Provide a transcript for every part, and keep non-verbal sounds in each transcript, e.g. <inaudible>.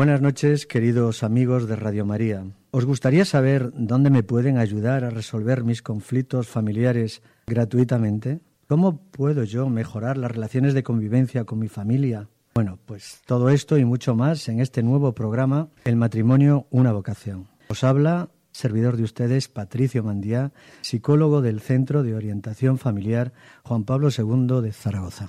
Buenas noches, queridos amigos de Radio María. ¿Os gustaría saber dónde me pueden ayudar a resolver mis conflictos familiares gratuitamente? ¿Cómo puedo yo mejorar las relaciones de convivencia con mi familia? Bueno, pues todo esto y mucho más en este nuevo programa, El matrimonio, una vocación. Os habla servidor de ustedes, Patricio Mandía, psicólogo del Centro de Orientación Familiar Juan Pablo II de Zaragoza.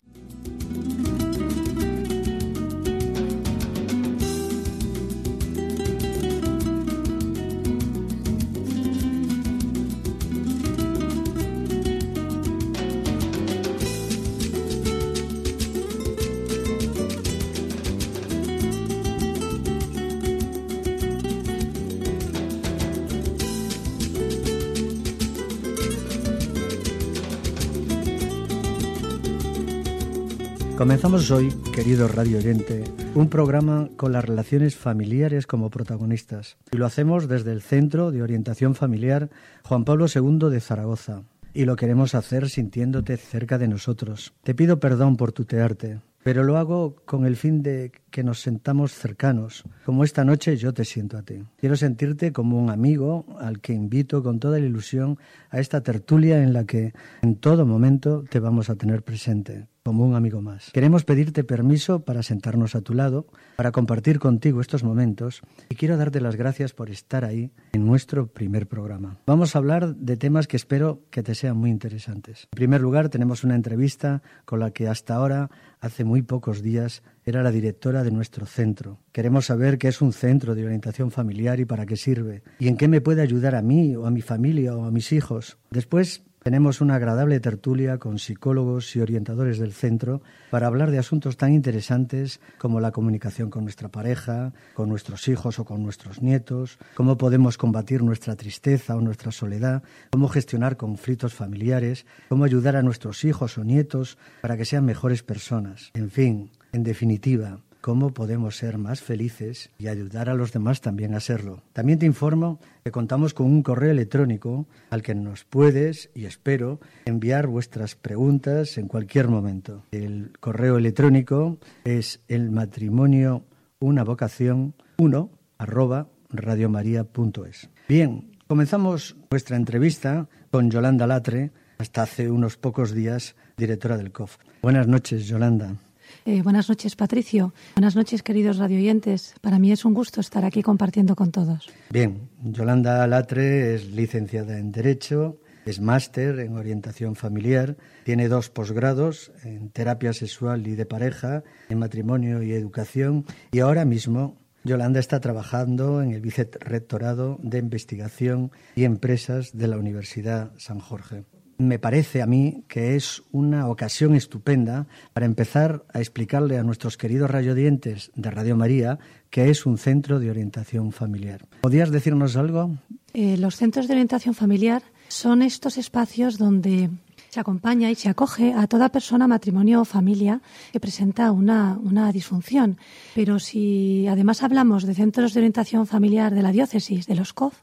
Comenzamos hoy, querido radio oyente, un programa con las relaciones familiares como protagonistas. Y lo hacemos desde el Centro de Orientación Familiar Juan Pablo II de Zaragoza. Y lo queremos hacer sintiéndote cerca de nosotros. Te pido perdón por tutearte, pero lo hago con el fin de que nos sentamos cercanos, como esta noche yo te siento a ti. Quiero sentirte como un amigo al que invito con toda la ilusión a esta tertulia en la que en todo momento te vamos a tener presente como un amigo más. Queremos pedirte permiso para sentarnos a tu lado, para compartir contigo estos momentos y quiero darte las gracias por estar ahí en nuestro primer programa. Vamos a hablar de temas que espero que te sean muy interesantes. En primer lugar, tenemos una entrevista con la que hasta ahora, hace muy pocos días, era la directora de nuestro centro. Queremos saber qué es un centro de orientación familiar y para qué sirve, y en qué me puede ayudar a mí o a mi familia o a mis hijos. Después tenemos una agradable tertulia con psicólogos y orientadores del centro para hablar de asuntos tan interesantes como la comunicación con nuestra pareja, con nuestros hijos o con nuestros nietos, cómo podemos combatir nuestra tristeza o nuestra soledad, cómo gestionar conflictos familiares, cómo ayudar a nuestros hijos o nietos para que sean mejores personas. En fin, en definitiva, cómo podemos ser más felices y ayudar a los demás también a serlo. También te informo que contamos con un correo electrónico al que nos puedes, y espero, enviar vuestras preguntas en cualquier momento. El correo electrónico es el matrimonio una vocación 1 arroba radiomaria.es. Bien, comenzamos nuestra entrevista con Yolanda Latre, hasta hace unos pocos días directora del COF. Buenas noches, Yolanda. Eh, buenas noches, Patricio. Buenas noches, queridos radioyentes. Para mí es un gusto estar aquí compartiendo con todos. Bien, Yolanda Latre es licenciada en Derecho, es máster en orientación familiar, tiene dos posgrados en terapia sexual y de pareja, en matrimonio y educación, y ahora mismo Yolanda está trabajando en el vicerrectorado de investigación y empresas de la Universidad San Jorge me parece a mí que es una ocasión estupenda para empezar a explicarle a nuestros queridos radiodientes de Radio María que es un centro de orientación familiar. ¿Podrías decirnos algo? Eh, los centros de orientación familiar son estos espacios donde se acompaña y se acoge a toda persona, matrimonio o familia que presenta una, una, disfunción. Pero si además hablamos de centros de orientación familiar de la diócesis, de los COF,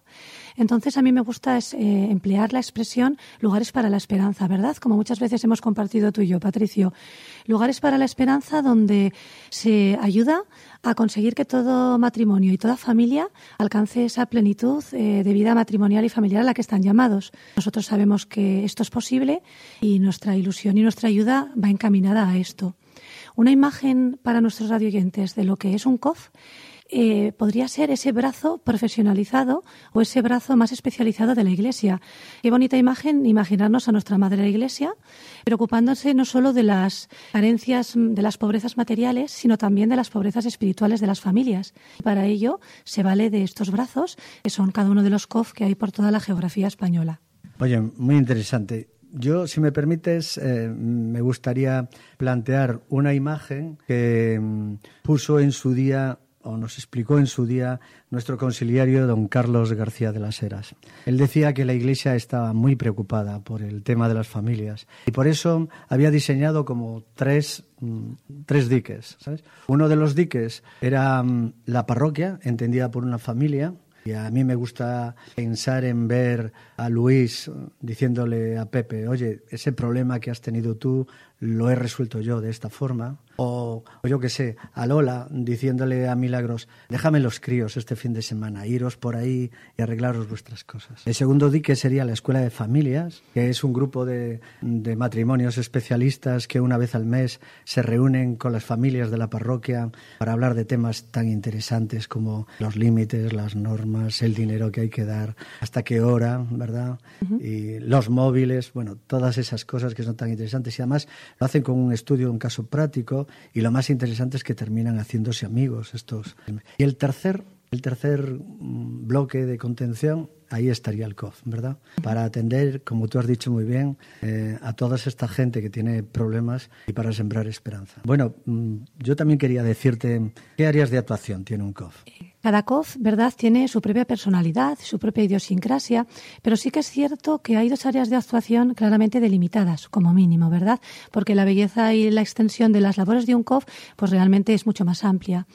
entonces a mí me gusta es, eh, emplear la expresión lugares para la esperanza, ¿verdad? Como muchas veces hemos compartido tú y yo, Patricio. Lugares para la esperanza donde se ayuda a conseguir que todo matrimonio y toda familia alcance esa plenitud eh, de vida matrimonial y familiar a la que están llamados. Nosotros sabemos que esto es posible y nuestra ilusión y nuestra ayuda va encaminada a esto. Una imagen para nuestros radioyentes de lo que es un COF eh, podría ser ese brazo profesionalizado o ese brazo más especializado de la Iglesia. Qué bonita imagen imaginarnos a nuestra Madre la Iglesia preocupándose no solo de las carencias, de las pobrezas materiales, sino también de las pobrezas espirituales de las familias. Para ello se vale de estos brazos, que son cada uno de los COF que hay por toda la geografía española. Oye, muy interesante. Yo, si me permites, eh, me gustaría plantear una imagen que mm, puso en su día nos explicó en su día nuestro conciliario don Carlos García de las Heras. Él decía que la Iglesia estaba muy preocupada por el tema de las familias y por eso había diseñado como tres, mm, tres diques. Uno de los diques era mm, la parroquia, entendida por una familia, y a mí me gusta pensar en ver a Luis diciéndole a Pepe, oye, ese problema que has tenido tú lo he resuelto yo de esta forma. O, yo qué sé, a Lola diciéndole a Milagros, déjame los críos este fin de semana, iros por ahí y arreglaros vuestras cosas. El segundo dique sería la Escuela de Familias, que es un grupo de, de matrimonios especialistas que una vez al mes se reúnen con las familias de la parroquia para hablar de temas tan interesantes como los límites, las normas, el dinero que hay que dar, hasta qué hora, ¿verdad? Y los móviles, bueno, todas esas cosas que son tan interesantes y además lo hacen con un estudio, un caso práctico y lo más interesante es que terminan haciéndose amigos estos. Y el tercer, el tercer mm, bloque de contención ahí estaría el COF, ¿verdad? Para atender, como tú has dicho muy bien, eh, a toda esta gente que tiene problemas y para sembrar esperanza. Bueno, mm, yo también quería decirte qué áreas de actuación tiene un COF. Cada COF, ¿verdad?, tiene su propia personalidad, su propia idiosincrasia, pero sí que es cierto que hay dos áreas de actuación claramente delimitadas, como mínimo, ¿verdad? Porque la belleza y la extensión de las labores de un COF, pues realmente es mucho más amplia.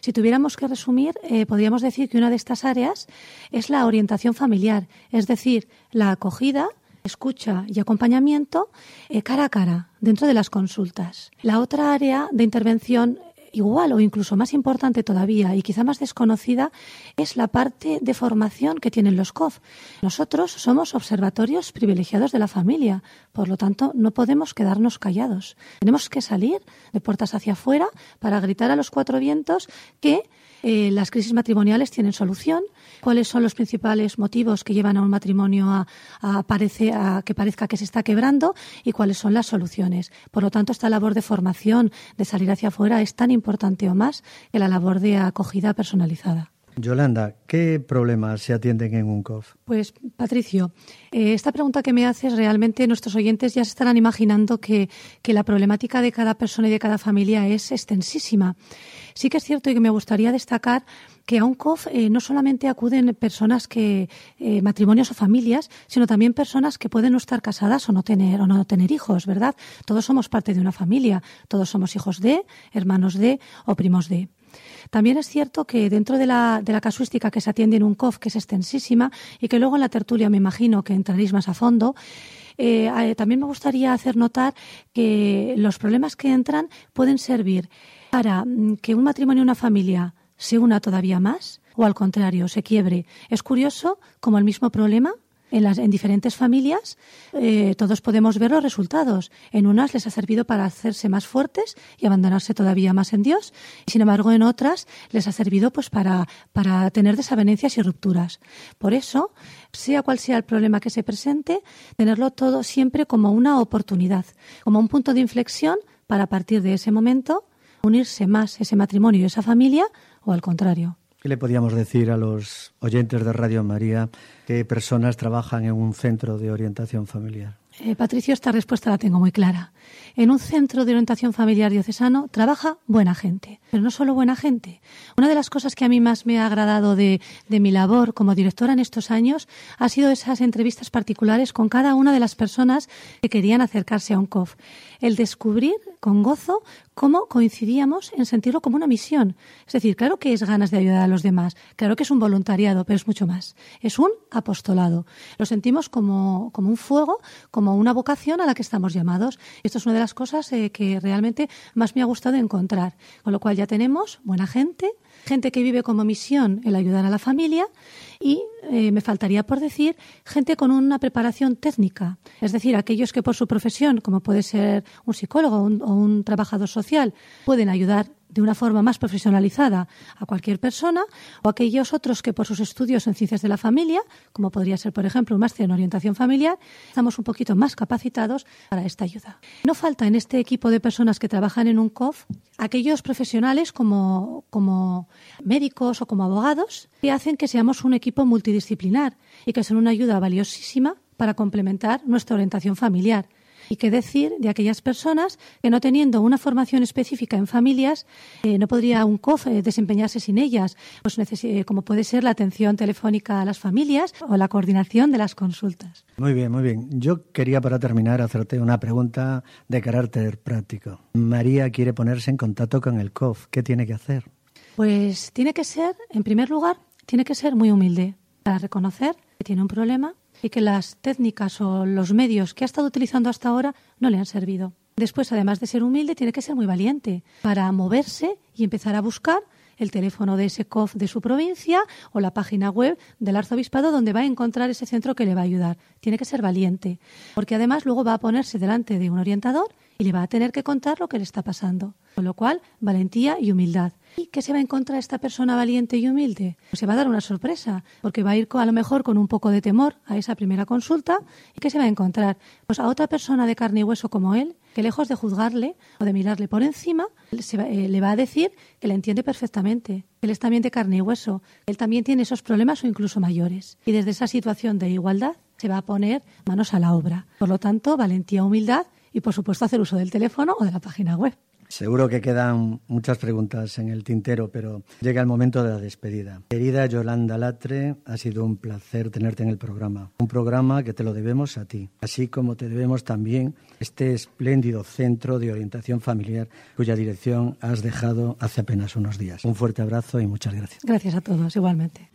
Si tuviéramos que resumir, eh, podríamos decir que una de estas áreas es la orientación familiar, es decir, la acogida, escucha y acompañamiento eh, cara a cara dentro de las consultas. La otra área de intervención igual o incluso más importante todavía y quizá más desconocida es la parte de formación que tienen los COF. Nosotros somos observatorios privilegiados de la familia, por lo tanto no podemos quedarnos callados. Tenemos que salir de puertas hacia afuera para gritar a los cuatro vientos que eh, las crisis matrimoniales tienen solución, cuáles son los principales motivos que llevan a un matrimonio a, a, a, que parezca que se está quebrando y cuáles son las soluciones. Por lo tanto, esta labor de formación, de salir hacia afuera, es tan importante o más que la labor de acogida personalizada. Yolanda, ¿qué problemas se atienden en un COF? Pues, Patricio, eh, esta pregunta que me haces, realmente nuestros oyentes ya se estarán imaginando que, que, la problemática de cada persona y de cada familia es extensísima. Sí que es cierto y que me gustaría destacar que a un COF eh, no solamente acuden personas que, eh, matrimonios o familias, sino también personas que pueden no estar casadas o no tener, o no tener hijos, ¿verdad? Todos somos parte de una familia, todos somos hijos de, hermanos de o primos de. También es cierto que dentro de la, de la casuística que se atiende en un COF, que es extensísima, y que luego en la tertulia me imagino que entraréis más a fondo, eh, también me gustaría hacer notar que los problemas que entran pueden servir para mm, que un matrimonio y una familia se una todavía más o al contrario, se quiebre. Es curioso como el mismo problema en, las, en diferentes familias eh, todos podemos ver los resultados. En unas les ha servido para hacerse más fuertes y abandonarse todavía más en Dios, sin embargo en otras les ha servido pues para, para tener desavenencias y rupturas. Por eso, sea cual sea el problema que se presente, tenerlo todo siempre como una oportunidad, como un punto de inflexión para a partir de ese momento unirse más ese matrimonio y esa familia o al contrario. ¿Qué le podríamos decir a los oyentes de Radio María que personas trabajan en un centro de orientación familiar? Eh, Patricio, esta respuesta la tengo muy clara. En un centro de orientación familiar diocesano trabaja buena gente, pero no solo buena gente. Una de las cosas que a mí más me ha agradado de, de mi labor como directora en estos años ha sido esas entrevistas particulares con cada una de las personas que querían acercarse a un COF. El descubrir con gozo cómo coincidíamos en sentirlo como una misión. Es decir, claro que es ganas de ayudar a los demás, claro que es un voluntariado, pero es mucho más. Es un apostolado. Lo sentimos como, como un fuego, como una vocación a la que estamos llamados. Esto es una de las cosas eh, que realmente más me ha gustado encontrar. Con lo cual ya tenemos buena gente, gente que vive como misión el ayudar a la familia y eh, me faltaría por decir gente con una preparación técnica, es decir, aquellos que por su profesión, como puede ser un psicólogo o un trabajador social, pueden ayudar de una forma más profesionalizada a cualquier persona, o aquellos otros que por sus estudios en ciencias de la familia, como podría ser, por ejemplo, un máster en orientación familiar, estamos un poquito más capacitados para esta ayuda. No falta en este equipo de personas que trabajan en un COF aquellos profesionales como, como médicos o como abogados que hacen que seamos un equipo multidisciplinar y que son una ayuda valiosísima para complementar nuestra orientación familiar. Y qué decir de aquellas personas que no teniendo una formación específica en familias, eh, no podría un COF eh, desempeñarse sin ellas, pues eh, como puede ser la atención telefónica a las familias o la coordinación de las consultas. Muy bien, muy bien. Yo quería para terminar hacerte una pregunta de carácter práctico. María quiere ponerse en contacto con el COF. ¿Qué tiene que hacer? Pues tiene que ser, en primer lugar, tiene que ser muy humilde para reconocer que tiene un problema y que las técnicas o los medios que ha estado utilizando hasta ahora no le han servido. Después, además de ser humilde, tiene que ser muy valiente para moverse y empezar a buscar el teléfono de ese COF de su provincia o la página web del arzobispado donde va a encontrar ese centro que le va a ayudar. Tiene que ser valiente, porque además luego va a ponerse delante de un orientador y le va a tener que contar lo que le está pasando. Con lo cual, valentía y humildad. ¿Y qué se va a encontrar esta persona valiente y humilde? Pues se va a dar una sorpresa, porque va a ir a lo mejor con un poco de temor a esa primera consulta. ¿Y qué se va a encontrar? Pues a otra persona de carne y hueso como él, que lejos de juzgarle o de mirarle por encima, eh, le va a decir que le entiende perfectamente, que él es también de carne y hueso, él también tiene esos problemas o incluso mayores. Y desde esa situación de igualdad se va a poner manos a la obra. Por lo tanto, valentía, humildad y, por supuesto, hacer uso del teléfono o de la página web. Seguro que quedan muchas preguntas en el tintero, pero llega el momento de la despedida. Querida Yolanda Latre, ha sido un placer tenerte en el programa. Un programa que te lo debemos a ti, así como te debemos también este espléndido centro de orientación familiar cuya dirección has dejado hace apenas unos días. Un fuerte abrazo y muchas gracias. Gracias a todos, igualmente.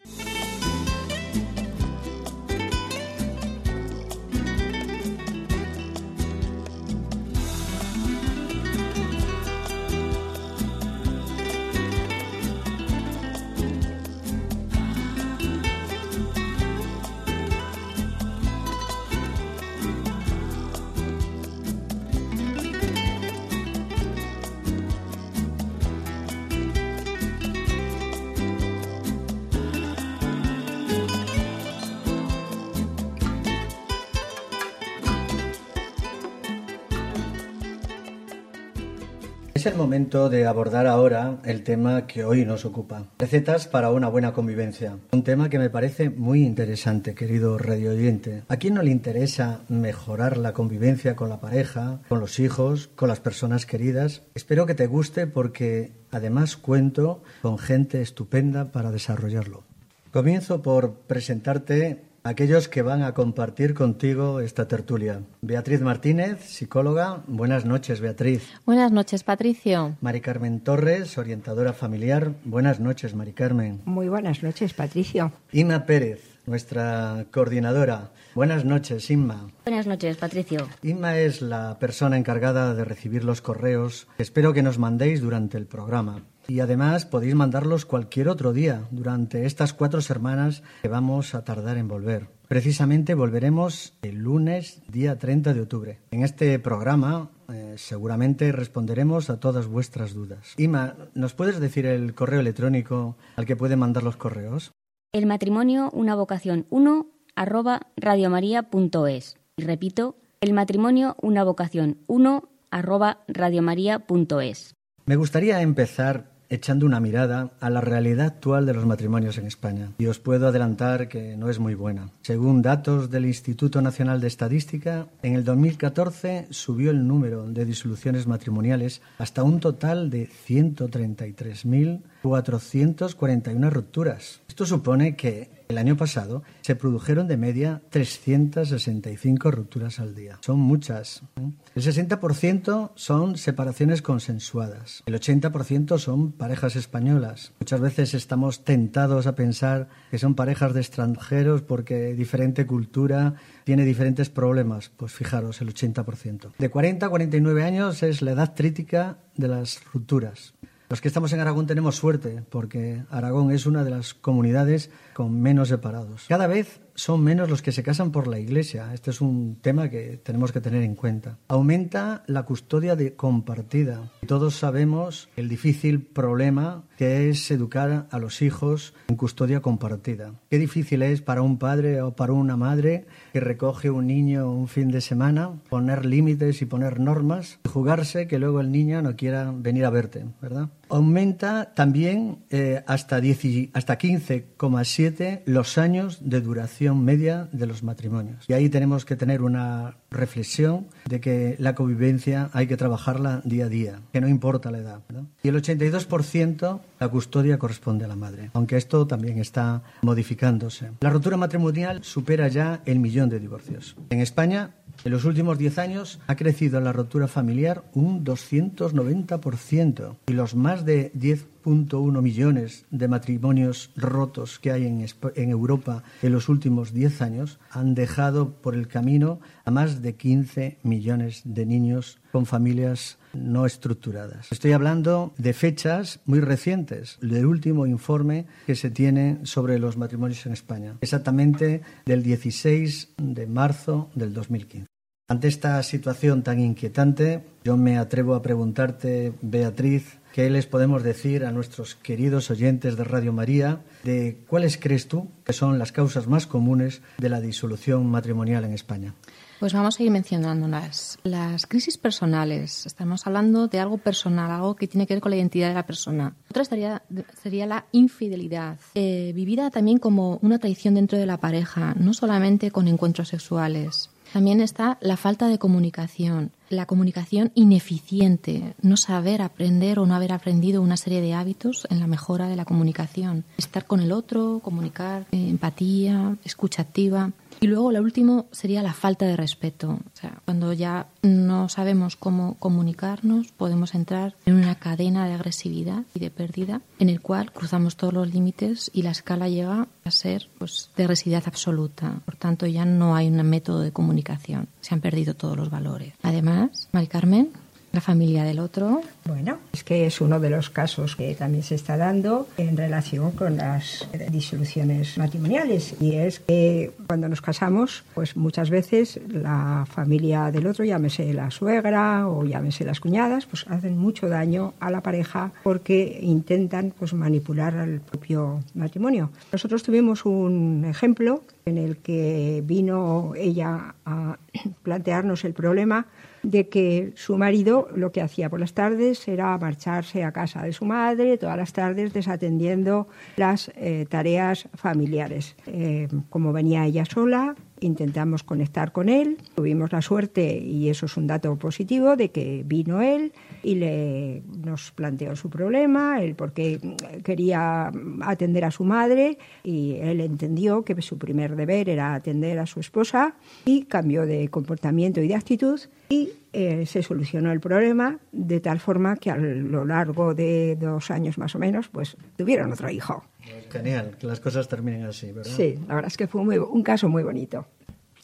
Es el momento de abordar ahora el tema que hoy nos ocupa. Recetas para una buena convivencia. Un tema que me parece muy interesante, querido radio oyente. ¿A quién no le interesa mejorar la convivencia con la pareja, con los hijos, con las personas queridas? Espero que te guste porque además cuento con gente estupenda para desarrollarlo. Comienzo por presentarte aquellos que van a compartir contigo esta tertulia. Beatriz Martínez, psicóloga. Buenas noches, Beatriz. Buenas noches, Patricio. Mari Carmen Torres, orientadora familiar. Buenas noches, Mari Carmen. Muy buenas noches, Patricio. Inma Pérez, nuestra coordinadora. Buenas noches, Inma. Buenas noches, Patricio. Inma es la persona encargada de recibir los correos. Espero que nos mandéis durante el programa. Y además podéis mandarlos cualquier otro día durante estas cuatro semanas que vamos a tardar en volver. Precisamente volveremos el lunes, día 30 de octubre. En este programa eh, seguramente responderemos a todas vuestras dudas. Ima, ¿nos puedes decir el correo electrónico al que pueden mandar los correos? El matrimonio, una vocación 1, arroba radiomaria.es. Y repito, el matrimonio, una vocación 1, arroba radiomaria.es. Me gustaría empezar echando una mirada a la realidad actual de los matrimonios en España. Y os puedo adelantar que no es muy buena. Según datos del Instituto Nacional de Estadística, en el 2014 subió el número de disoluciones matrimoniales hasta un total de 133.441 rupturas. Esto supone que el año pasado se produjeron de media 365 rupturas al día. Son muchas. ¿eh? El 60% son separaciones consensuadas. El 80% son parejas españolas. Muchas veces estamos tentados a pensar que son parejas de extranjeros porque diferente cultura tiene diferentes problemas. Pues fijaros, el 80%. De 40 a 49 años es la edad crítica de las rupturas. Los que estamos en Aragón tenemos suerte porque Aragón es una de las comunidades con menos separados. Cada vez son menos los que se casan por la iglesia. Este es un tema que tenemos que tener en cuenta. Aumenta la custodia compartida. Todos sabemos el difícil problema que es educar a los hijos en custodia compartida. Qué difícil es para un padre o para una madre que recoge un niño un fin de semana poner límites y poner normas y jugarse que luego el niño no quiera venir a verte, ¿verdad? Aumenta también eh, hasta, hasta 15,7 los años de duración media de los matrimonios. Y ahí tenemos que tener una reflexión de que la convivencia hay que trabajarla día a día, que no importa la edad. Y el 82% la custodia corresponde a la madre, aunque esto también está modificándose. La rotura matrimonial supera ya el millón de divorcios. En España, en los últimos 10 años ha crecido la rotura familiar un 290% y los más de 10 2.1 millones de matrimonios rotos que hay en, en Europa en los últimos 10 años han dejado por el camino a más de 15 millones de niños con familias no estructuradas. Estoy hablando de fechas muy recientes, del último informe que se tiene sobre los matrimonios en España, exactamente del 16 de marzo del 2015. Ante esta situación tan inquietante, yo me atrevo a preguntarte, Beatriz, ¿qué les podemos decir a nuestros queridos oyentes de Radio María de cuáles crees tú que son las causas más comunes de la disolución matrimonial en España? Pues vamos a ir mencionando las, crisis personales. Estamos hablando de algo personal, algo que tiene que ver con la identidad de la persona. Otra sería, sería la infidelidad, eh, vivida también como una traición dentro de la pareja, no solamente con encuentros sexuales. También está la falta de comunicación, la comunicación ineficiente, no saber aprender o no haber aprendido una serie de hábitos en la mejora de la comunicación. Estar con el otro, comunicar, eh, empatía, escucha activa. Y luego lo último sería la falta de respeto. O sea, cuando ya no sabemos cómo comunicarnos, podemos entrar en una cadena de agresividad y de pérdida en el cual cruzamos todos los límites y la escala llega a ser pues, de agresividad absoluta. Por tanto, ya no hay un método de comunicación. Se han perdido todos los valores. Además, Mari Carmen, la familia del otro. Bueno, es que es uno de los casos que también se está dando en relación con las disoluciones matrimoniales y es que cuando nos casamos, pues muchas veces la familia del otro, llámese la suegra o llámese las cuñadas, pues hacen mucho daño a la pareja porque intentan pues manipular al propio matrimonio. Nosotros tuvimos un ejemplo en el que vino ella a plantearnos el problema de que su marido lo que hacía por las tardes era marcharse a casa de su madre todas las tardes desatendiendo las eh, tareas familiares. Eh, como venía ella sola, intentamos conectar con él, tuvimos la suerte, y eso es un dato positivo, de que vino él y le, nos planteó su problema, el por qué quería atender a su madre y él entendió que su primer deber era atender a su esposa y cambió de comportamiento y de actitud y eh, se solucionó el problema de tal forma que a lo largo de dos años más o menos pues tuvieron otro hijo. Genial, que las cosas terminen así, ¿verdad? Sí, la verdad es que fue un caso muy bonito.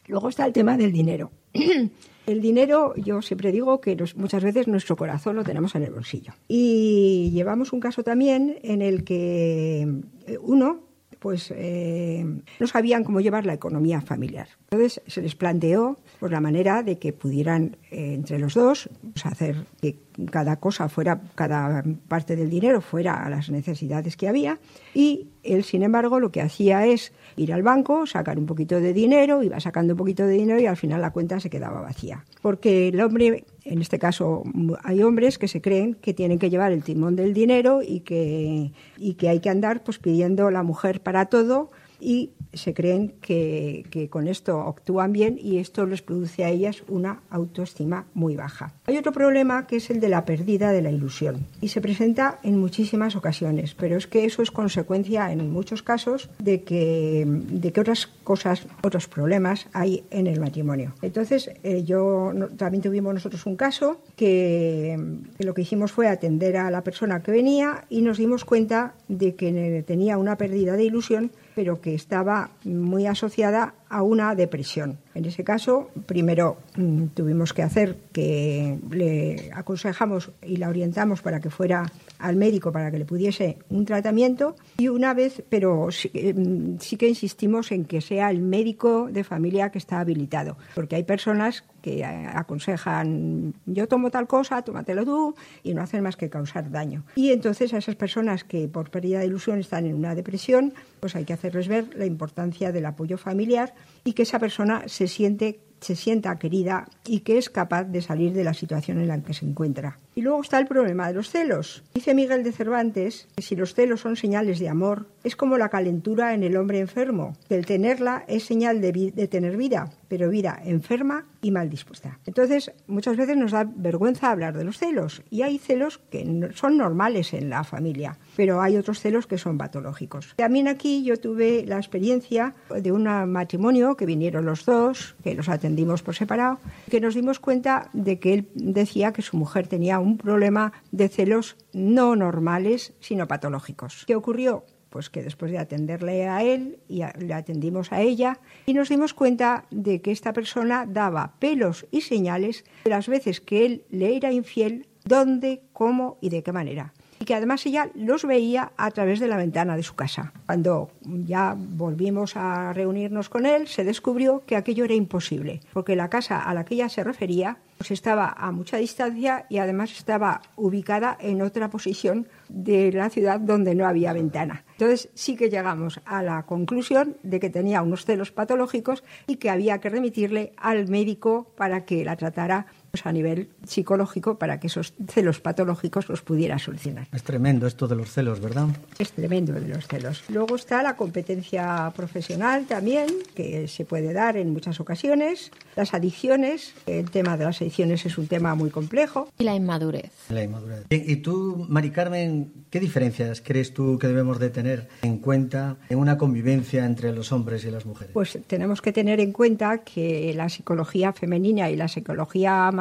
Luego está el tema del dinero. <clears throat> el dinero, yo siempre digo que muchas veces nuestro corazón lo tenemos en el bolsillo. Y llevamos un caso también en el que eh, uno pues eh, no sabían cómo llevar la economía familiar. Entonces se les planteó pues, la manera de que pudieran eh, entre los dos pues, hacer que cada cosa fuera, cada parte del dinero fuera a las necesidades que había y él, sin embargo, lo que hacía es ir al banco, sacar un poquito de dinero, iba sacando un poquito de dinero y al final la cuenta se quedaba vacía. Porque el hombre, en este caso hay hombres que se creen que tienen que llevar el timón del dinero y que, y que hay que andar pues pidiendo la mujer para todo y se creen que, con esto actúan bien y esto les produce a ellas una autoestima muy baja. Hay otro problema que es el de la pérdida de la ilusión y se presenta en muchísimas ocasiones, pero es que eso es consecuencia en muchos casos de que, de que otras cosas, otros problemas hay en el matrimonio. Entonces, eh, yo también tuvimos nosotros un caso que, que lo que hicimos fue atender a la persona que venía y nos dimos cuenta de que tenía una pérdida de ilusión pero que estaba muy asociada a una depresión. En ese caso, primero mm, tuvimos que hacer que le aconsejamos y la orientamos para que fuera al médico para que le pudiese un tratamiento y una vez, pero sí, mm, sí que insistimos en que sea el médico de familia que está habilitado, porque hay personas que eh, aconsejan yo tomo tal cosa, tómatelo tú y no hacen más que causar daño. Y entonces a esas personas que por pérdida de ilusión están en una depresión, pues hay que hacerles ver la importancia del apoyo familiar y que esa persona se siente se sienta querida y que es capaz de salir de la situación en la que se encuentra. Y luego está el problema de los celos. Dice Miguel de Cervantes que si los celos son señales de amor, es como la calentura en el hombre enfermo, que el tenerla es señal de, tener vida, pero vida enferma y mal dispuesta. Entonces, muchas veces nos da vergüenza hablar de los celos y hay celos que son normales en la familia, pero hay otros celos que son patológicos. También aquí yo tuve la experiencia de un matrimonio que vinieron los dos, que los atendimos por separado, que nos dimos cuenta de que él decía que su mujer tenía un problema de celos no normales, sino patológicos. ¿Qué ocurrió? Pues que después de atenderle a él y le atendimos a ella y nos dimos cuenta de que esta persona daba pelos y señales de las veces que él le era infiel, dónde, cómo y de qué manera y que además ella los veía a través de la ventana de su casa. Cuando ya volvimos a reunirnos con él, se descubrió que aquello era imposible, porque la casa a la que ella se refería pues estaba a mucha distancia y además estaba ubicada en otra posición de la ciudad donde no había ventana. Entonces sí que llegamos a la conclusión de que tenía unos celos patológicos y que había que remitirle al médico para que la tratara a nivel psicológico para que esos celos patológicos los pudiera solucionar. Es tremendo esto de los celos, ¿verdad? Es tremendo de los celos. Luego está la competencia profesional también, que se puede dar en muchas ocasiones. Las adicciones, el tema de las adicciones es un tema muy complejo. Y la inmadurez. La inmadurez. Y tú, Mari Carmen, ¿qué diferencias crees tú que debemos de tener en cuenta en una convivencia entre los hombres y las mujeres? Pues tenemos que tener en cuenta que la psicología femenina y la psicología masculina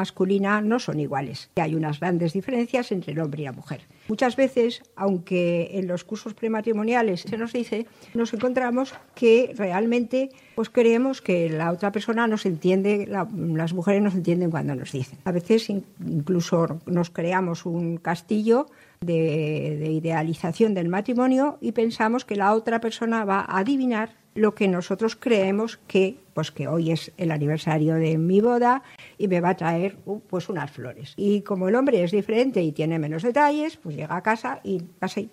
no son iguales. Hay unas grandes diferencias entre el hombre y la mujer. Muchas veces, aunque en los cursos prematrimoniales se nos dice, nos encontramos que realmente pues creemos que la otra persona nos entiende, las mujeres nos entienden cuando nos dicen. A veces incluso nos creamos un castillo de idealización del matrimonio y pensamos que la otra persona va a adivinar lo que nosotros creemos que pues que hoy es el aniversario de mi boda y me va a traer uh, pues unas flores. Y como el hombre es diferente y tiene menos detalles, pues llega a casa y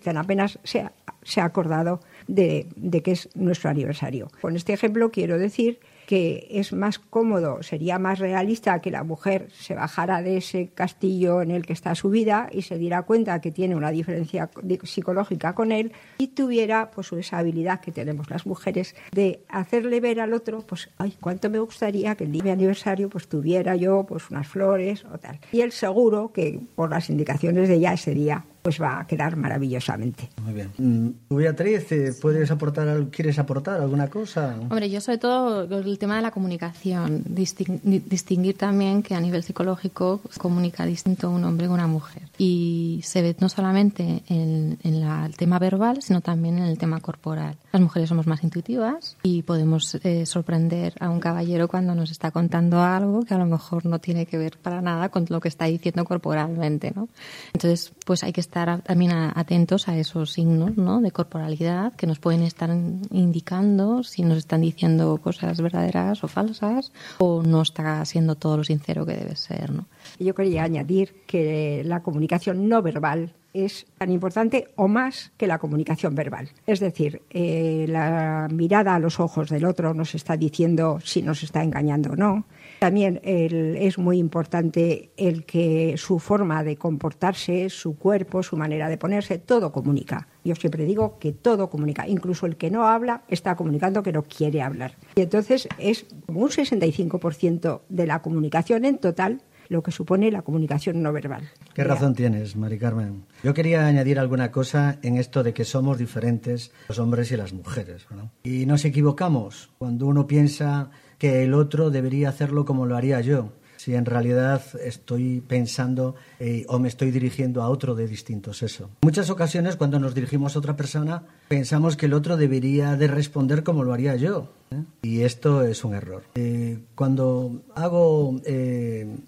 tan apenas se ha, se ha acordado de, de que es nuestro aniversario. Con este ejemplo quiero decir que es más cómodo, sería más realista que la mujer se bajara de ese castillo en el que está subida y se diera cuenta que tiene una diferencia psicológica con él y tuviera pues esa habilidad que tenemos las mujeres de hacerle ver al otro pues ay cuánto me gustaría que el día de mi aniversario pues tuviera yo pues unas flores o tal y él seguro que por las indicaciones de ella ese día pues va a quedar maravillosamente. Muy bien. Mm, Beatriz, eh, ¿puedes aportar, quieres aportar alguna cosa? Hombre, yo sobre todo el tema de la comunicación, distinguir también que a nivel psicológico comunica distinto un hombre que una mujer. Y se ve no solamente en, el tema verbal, sino también en el tema corporal. Las mujeres somos más intuitivas y podemos eh, sorprender a un caballero cuando nos está contando algo que a lo mejor no tiene que ver para nada con lo que está diciendo corporalmente, ¿no? Entonces, pues hay que estar también atentos a esos signos ¿no? de corporalidad que nos pueden estar indicando si nos están diciendo cosas verdaderas o falsas o no está siendo todo lo sincero que debe ser. ¿no? Yo quería añadir que la comunicación no verbal es tan importante o más que la comunicación verbal. Es decir, eh, la mirada a los ojos del otro nos está diciendo si nos está engañando o no. También es muy importante el que su forma de comportarse, su cuerpo, su manera de ponerse, todo comunica. Yo siempre digo que todo comunica. Incluso el que no habla está comunicando que no quiere hablar. Y entonces es un 65% de la comunicación en total lo que supone la comunicación no verbal. Qué razón tienes, Mari Carmen. Yo quería añadir alguna cosa en esto de que somos diferentes los hombres y las mujeres. Y nos equivocamos cuando uno piensa que el otro debería hacerlo como lo haría yo si en realidad estoy pensando eh, o me estoy dirigiendo a otro de distinto sexo. muchas ocasiones cuando nos dirigimos a otra persona pensamos que el otro debería de responder como lo haría yo. ¿Eh? Y esto es un error. Eh, cuando hago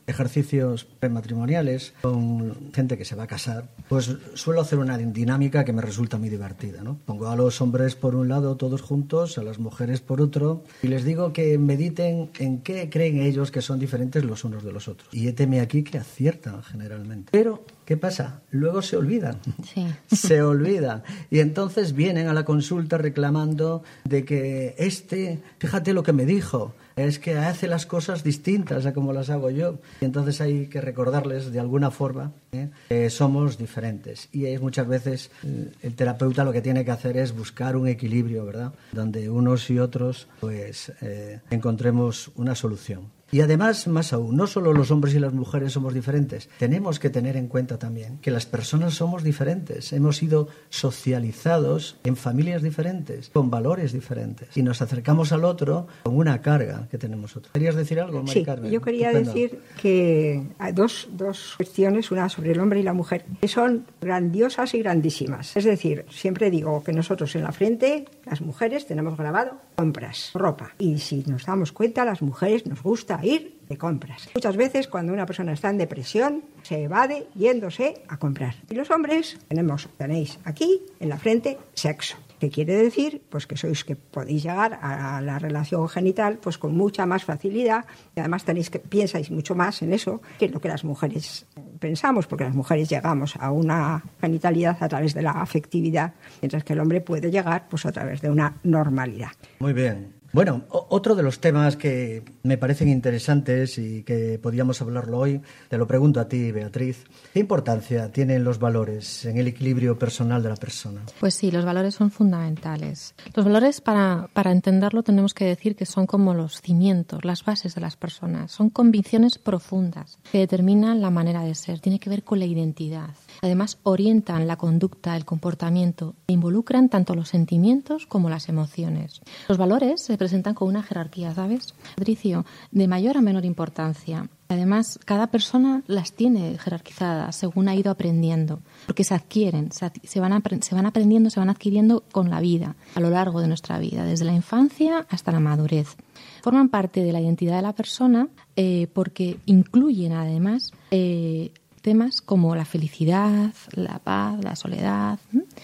ejercicios prematrimoniales con gente que se va a casar, pues suelo hacer una dinámica que me resulta muy divertida. ¿no? Pongo a los hombres por un lado todos juntos, a las mujeres por otro, y les digo que mediten en qué creen ellos que son diferentes los unos de los otros. Y éteme aquí que aciertan generalmente. Pero, ¿qué pasa? Luego se olvidan. Sí. <laughs> Se olvidan. Y entonces vienen a la consulta reclamando de que este, fíjate lo que me dijo, es que hace las cosas distintas a como las hago yo. Y entonces hay que recordarles de alguna forma ¿eh? que somos diferentes. Y es muchas veces eh, el terapeuta lo que tiene que hacer es buscar un equilibrio, ¿verdad? Donde unos y otros pues eh, encontremos una solución. Y además, más aún, no solo los hombres y las mujeres somos diferentes, tenemos que tener en cuenta también que las personas somos diferentes. Hemos sido socializados en familias diferentes, con valores diferentes. Y nos acercamos al otro con una carga que tenemos nosotros. ¿Querías decir algo, María Sí, Carmen? yo quería Estupendo. decir que hay dos, dos cuestiones, una sobre el hombre y la mujer, que son grandiosas y grandísimas. Es decir, siempre digo que nosotros en la frente, las mujeres, tenemos grabado compras, ropa. Y si nos damos cuenta, las mujeres nos gusta ir de compras. Muchas veces cuando una persona está en depresión, se evade yéndose a comprar. Y los hombres tenemos, tenéis aquí en la frente sexo. ¿Qué quiere decir? Pues que sois que podéis llegar a la relación genital pues con mucha más facilidad y además tenéis que mucho más en eso que lo que las mujeres pensamos, porque las mujeres llegamos a una genitalidad a través de la afectividad, mientras que el hombre puede llegar pues a través de una normalidad. Muy bien. Bueno, otro de los temas que me parecen interesantes y que podíamos hablarlo hoy, te lo pregunto a ti, Beatriz. ¿Qué importancia tienen los valores en el equilibrio personal de la persona? Pues sí, los valores son fundamentales. Los valores, para, para entenderlo, tenemos que decir que son como los cimientos, las bases de las personas. Son convicciones profundas que determinan la manera de ser. Tiene que ver con la identidad. Además, orientan la conducta, el comportamiento e involucran tanto los sentimientos como las emociones. Los valores se presentan con una jerarquía, ¿sabes? Patricio, de mayor a menor importancia. Además, cada persona las tiene jerarquizadas según ha ido aprendiendo, porque se adquieren, se, van, se van aprendiendo, se van adquiriendo con la vida, a lo largo de nuestra vida, desde la infancia hasta la madurez. Forman parte de la identidad de la persona eh, porque incluyen además eh, temas como la felicidad, la paz, la soledad.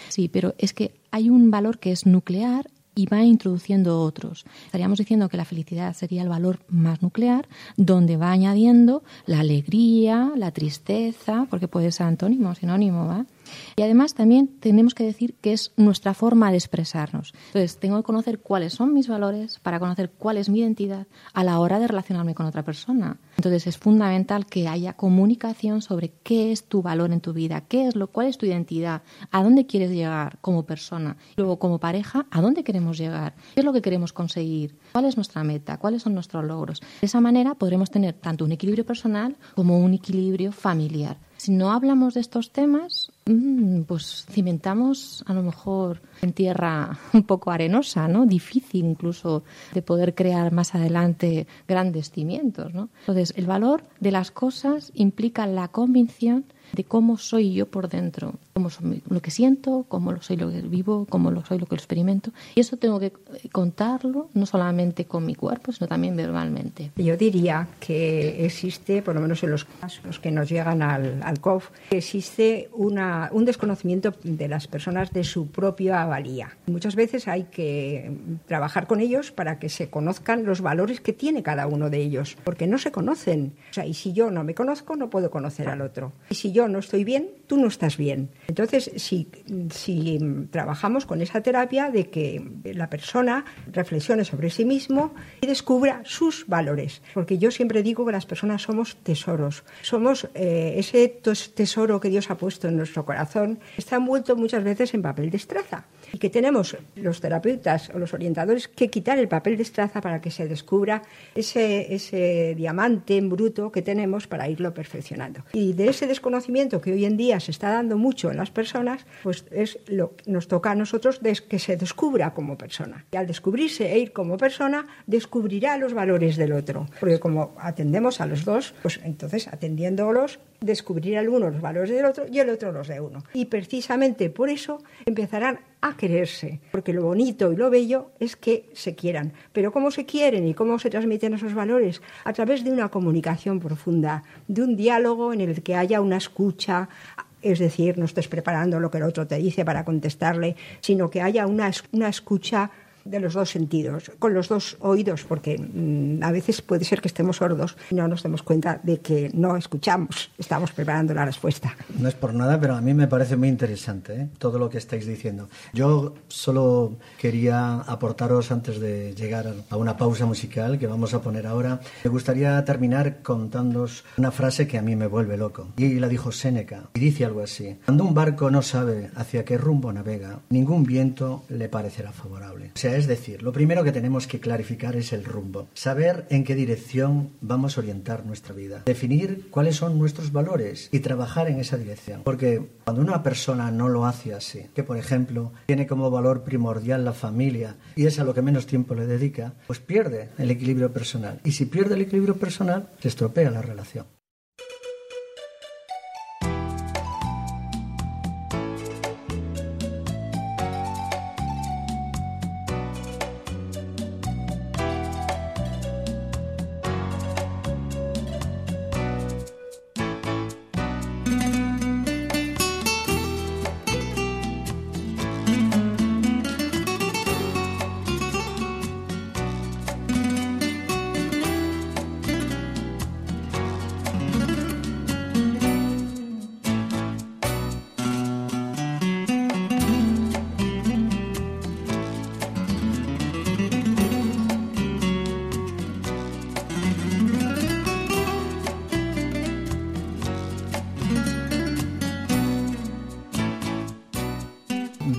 Sí, pero es que hay un valor que es nuclear y va introduciendo otros. Estaríamos diciendo que la felicidad sería el valor más nuclear, donde va añadiendo la alegría, la tristeza, porque puede ser antónimo, sinónimo, ¿va? Y además también tenemos que decir que es nuestra forma de expresarnos. Entonces, tengo que conocer cuáles son mis valores para conocer cuál es mi identidad a la hora de relacionarme con otra persona. Entonces, es fundamental que haya comunicación sobre qué es tu valor en tu vida, qué es lo, cuál es tu identidad, a dónde quieres llegar como persona. Luego, como pareja, a dónde queremos llegar, qué es lo que queremos conseguir, cuál es nuestra meta, cuáles son nuestros logros. De esa manera podremos tener tanto un equilibrio personal como un equilibrio familiar. Si no hablamos de estos temas, pues cimentamos a lo mejor en tierra <laughs> un poco arenosa, ¿no? Difícil incluso de poder crear más adelante grandes cimientos, ¿no? Entonces, el valor de las cosas implica la convicción de cómo soy yo por dentro, cómo soy lo que siento, cómo lo soy lo que vivo, cómo lo soy lo que experimento. Y eso tengo que contarlo no solamente con mi cuerpo, sino también verbalmente. Yo diría que existe, por lo menos en los casos que nos llegan al, al COF, existe una, un desconocimiento de las personas de su propia valía. Muchas veces hay que trabajar con ellos para que se conozcan los valores que tiene cada uno de ellos, porque no se conocen. O sea, y si yo no me conozco, no puedo conocer al otro. Y si no estoy bien, tú no estás bien. Entonces, si, si trabajamos con esa terapia de que la persona reflexione sobre sí mismo y descubra sus valores. Porque yo siempre digo que las personas somos tesoros. Somos eh, ese tesoro que Dios ha puesto en nuestro corazón. Está envuelto muchas veces en papel de estraza. Y que tenemos los terapeutas o los orientadores que quitar el papel de estraza para que se descubra ese, ese diamante en bruto que tenemos para irlo perfeccionando. Y de ese desconocimiento que hoy en día se está dando mucho en las personas, pues es lo que nos toca a nosotros des- que se descubra como persona. Y al descubrirse e ir como persona, descubrirá los valores del otro. Porque como atendemos a los dos, pues entonces atendiéndolos, descubrirá el uno los valores del otro y el otro los de uno. Y precisamente por eso empezarán a quererse, porque lo bonito y lo bello es que se quieran. Pero ¿cómo se quieren y cómo se transmiten esos valores? A través de una comunicación profunda, de un diálogo en el que haya una escucha, es decir, no estés preparando lo que el otro te dice para contestarle, sino que haya una, una escucha de los dos sentidos, con los dos oídos, porque mm, a veces puede ser que estemos sordos y no nos demos cuenta de que no escuchamos, estamos preparando la respuesta. No es por nada, pero a mí me parece muy interesante ¿eh? todo lo que estáis diciendo. Yo solo quería aportaros antes de llegar a una pausa musical que vamos a poner ahora. Me gustaría terminar contándoos una frase que a mí me vuelve loco. Y la dijo Séneca. Y dice algo así. Cuando un barco no sabe hacia qué rumbo navega, ningún viento le parecerá favorable. O sea, es decir, lo primero que tenemos que clarificar es el rumbo, saber en qué dirección vamos a orientar nuestra vida, definir cuáles son nuestros valores y trabajar en esa dirección. Porque cuando una persona no lo hace así, que por ejemplo tiene como valor primordial la familia y es a lo que menos tiempo le dedica, pues pierde el equilibrio personal. Y si pierde el equilibrio personal, se estropea la relación.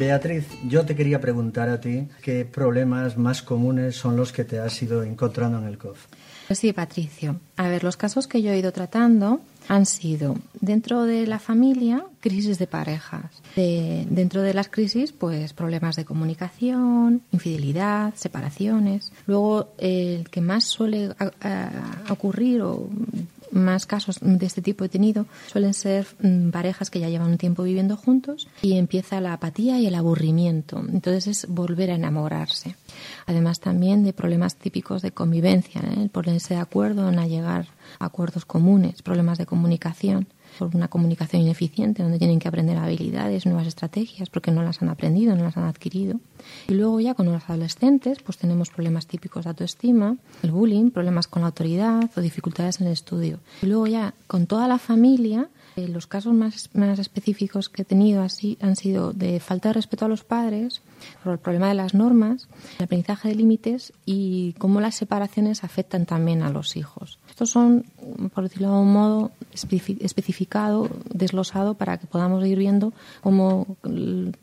Beatriz, yo te quería preguntar a ti qué problemas más comunes son los que te has ido encontrando en el COF. Sí, Patricio. A ver, los casos que yo he ido tratando han sido dentro de la familia crisis de parejas, dentro de las crisis pues problemas de comunicación, infidelidad, separaciones. Luego el que más suele ocurrir o más casos de este tipo he tenido suelen ser mm, parejas que ya llevan un tiempo viviendo juntos y empieza la apatía y el aburrimiento. Entonces es volver a enamorarse. Además también de problemas típicos de convivencia, ¿eh? el ponerse de acuerdo en llegar a acuerdos comunes, problemas de comunicación por una comunicación ineficiente, donde tienen que aprender habilidades, nuevas estrategias, porque no las han aprendido, no las han adquirido. Y luego ya con los adolescentes, pues tenemos problemas típicos de autoestima, el bullying, problemas con la autoridad o dificultades en el estudio. Y luego ya con toda la familia, eh, los casos más, más específicos que he tenido así han sido de falta de respeto a los padres, por el problema de las normas, el aprendizaje de límites y cómo las separaciones afectan también a los hijos. Estos son, por decirlo de un modo, especificado, desglosado para que podamos ir viendo cómo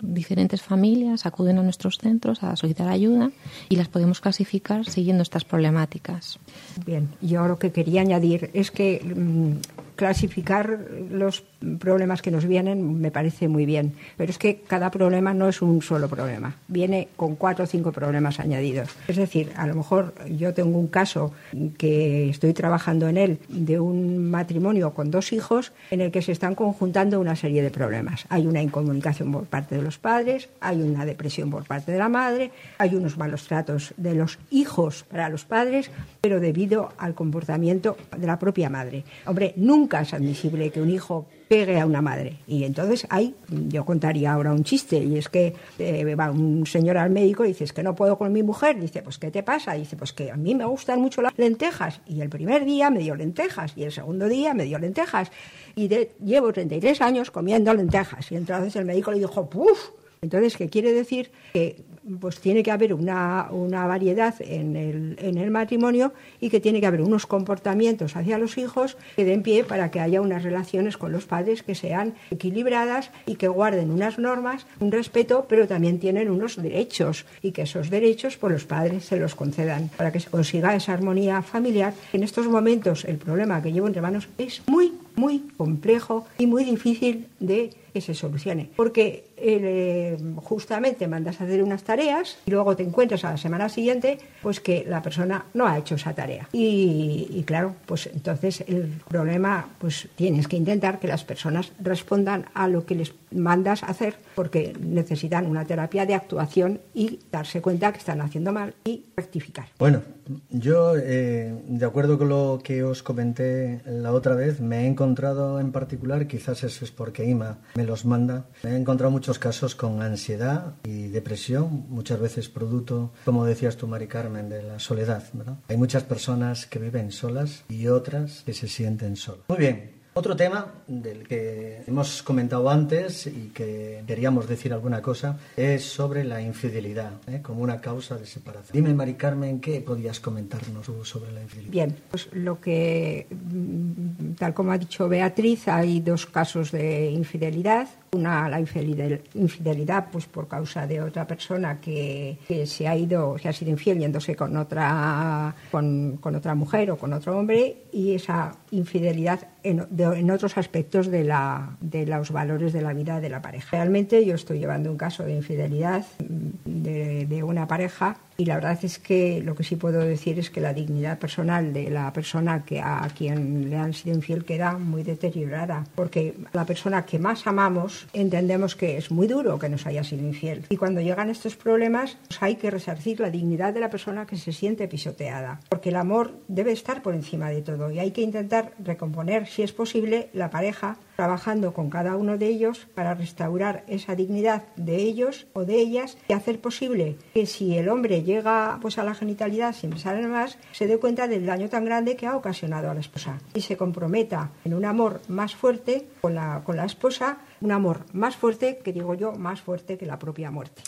diferentes familias acuden a nuestros centros a solicitar ayuda y las podemos clasificar siguiendo estas problemáticas. Bien, yo lo que quería añadir es que mm, clasificar los problemas que nos vienen me parece muy bien, pero es que cada problema no es un solo problema, viene con cuatro o cinco problemas añadidos. Es decir, a lo mejor yo tengo un caso que estoy trabajando en él de un matrimonio con dos hijos en el que se están conjuntando una serie de problemas. Hay una incomunicación por parte de los padres, hay una depresión por parte de la madre, hay unos malos tratos de los hijos para los padres, pero debido al comportamiento de la propia madre. Hombre, nunca es admisible que un hijo pegue a una madre. Y entonces hay, yo contaría ahora un chiste, y es que eh, va un señor al médico y dice, es que no puedo con mi mujer. Dice, pues ¿qué te pasa? Dice, pues que a mí me gustan mucho las lentejas. Y el primer día me dio lentejas, y el segundo día me dio lentejas. Y llevo 33 años comiendo lentejas. Y entonces el médico le dijo, ¡puf! Entonces, ¿qué quiere decir? Que pues tiene que haber una, una variedad en el, en el, matrimonio y que tiene que haber unos comportamientos hacia los hijos que den pie para que haya unas relaciones con los padres que sean equilibradas y que guarden unas normas, un respeto, pero también tienen unos derechos y que esos derechos por pues, los padres se los concedan para que se consiga esa armonía familiar. En estos momentos el problema que llevo entre manos es muy, muy complejo y muy difícil de que se solucione. Porque eh, justamente mandas a hacer unas tareas y luego te encuentras a la semana siguiente pues que la persona no ha hecho esa tarea. Y, claro, pues entonces el problema, pues tienes que intentar que las personas respondan a lo que les mandas a hacer porque necesitan una terapia de actuación y darse cuenta que están haciendo mal y rectificar. Bueno, yo, eh, de acuerdo con lo que os comenté la otra vez, me he encontrado en particular, quizás eso es porque Ima me los manda, he encontrado muchos casos con ansiedad y depresión, muchas veces producto, como decías tú, Mari Carmen, de la soledad. Hay muchas personas que viven solas y otras que se sienten solas. Muy bien, otro tema del que hemos comentado antes y que queríamos decir alguna cosa es sobre la infidelidad ¿eh? como una causa de separación. Dime, Mari Carmen, ¿qué podías comentarnos sobre la infidelidad? Bien, pues lo que, mm, tal como ha dicho Beatriz, hay dos casos de infidelidad una la infidelidad pues por causa de otra persona que, se ha ido, se ha sido infiel yéndose con otra, con, otra mujer o con otro hombre y esa infidelidad en, otros aspectos de, la, de los valores de la vida de la pareja. Realmente yo estoy llevando un caso de infidelidad de, de una pareja y la verdad es que lo que sí puedo decir es que la dignidad personal de la persona que a quien le han sido infiel queda muy deteriorada, porque la persona que más amamos entendemos que es muy duro que nos haya sido infiel. Y cuando llegan estos problemas, pues hay que resarcir la dignidad de la persona que se siente pisoteada, porque el amor debe estar por encima de todo y hay que intentar recomponer, si es posible, la pareja trabajando con cada uno de ellos para restaurar esa dignidad de ellos o de ellas y hacer posible que si el hombre llega pues a la genitalidad sin sale más, se dé cuenta del daño tan grande que ha ocasionado a la esposa y se comprometa en un amor más fuerte con la, con la esposa, un amor más fuerte, que digo yo, más fuerte que la propia muerte.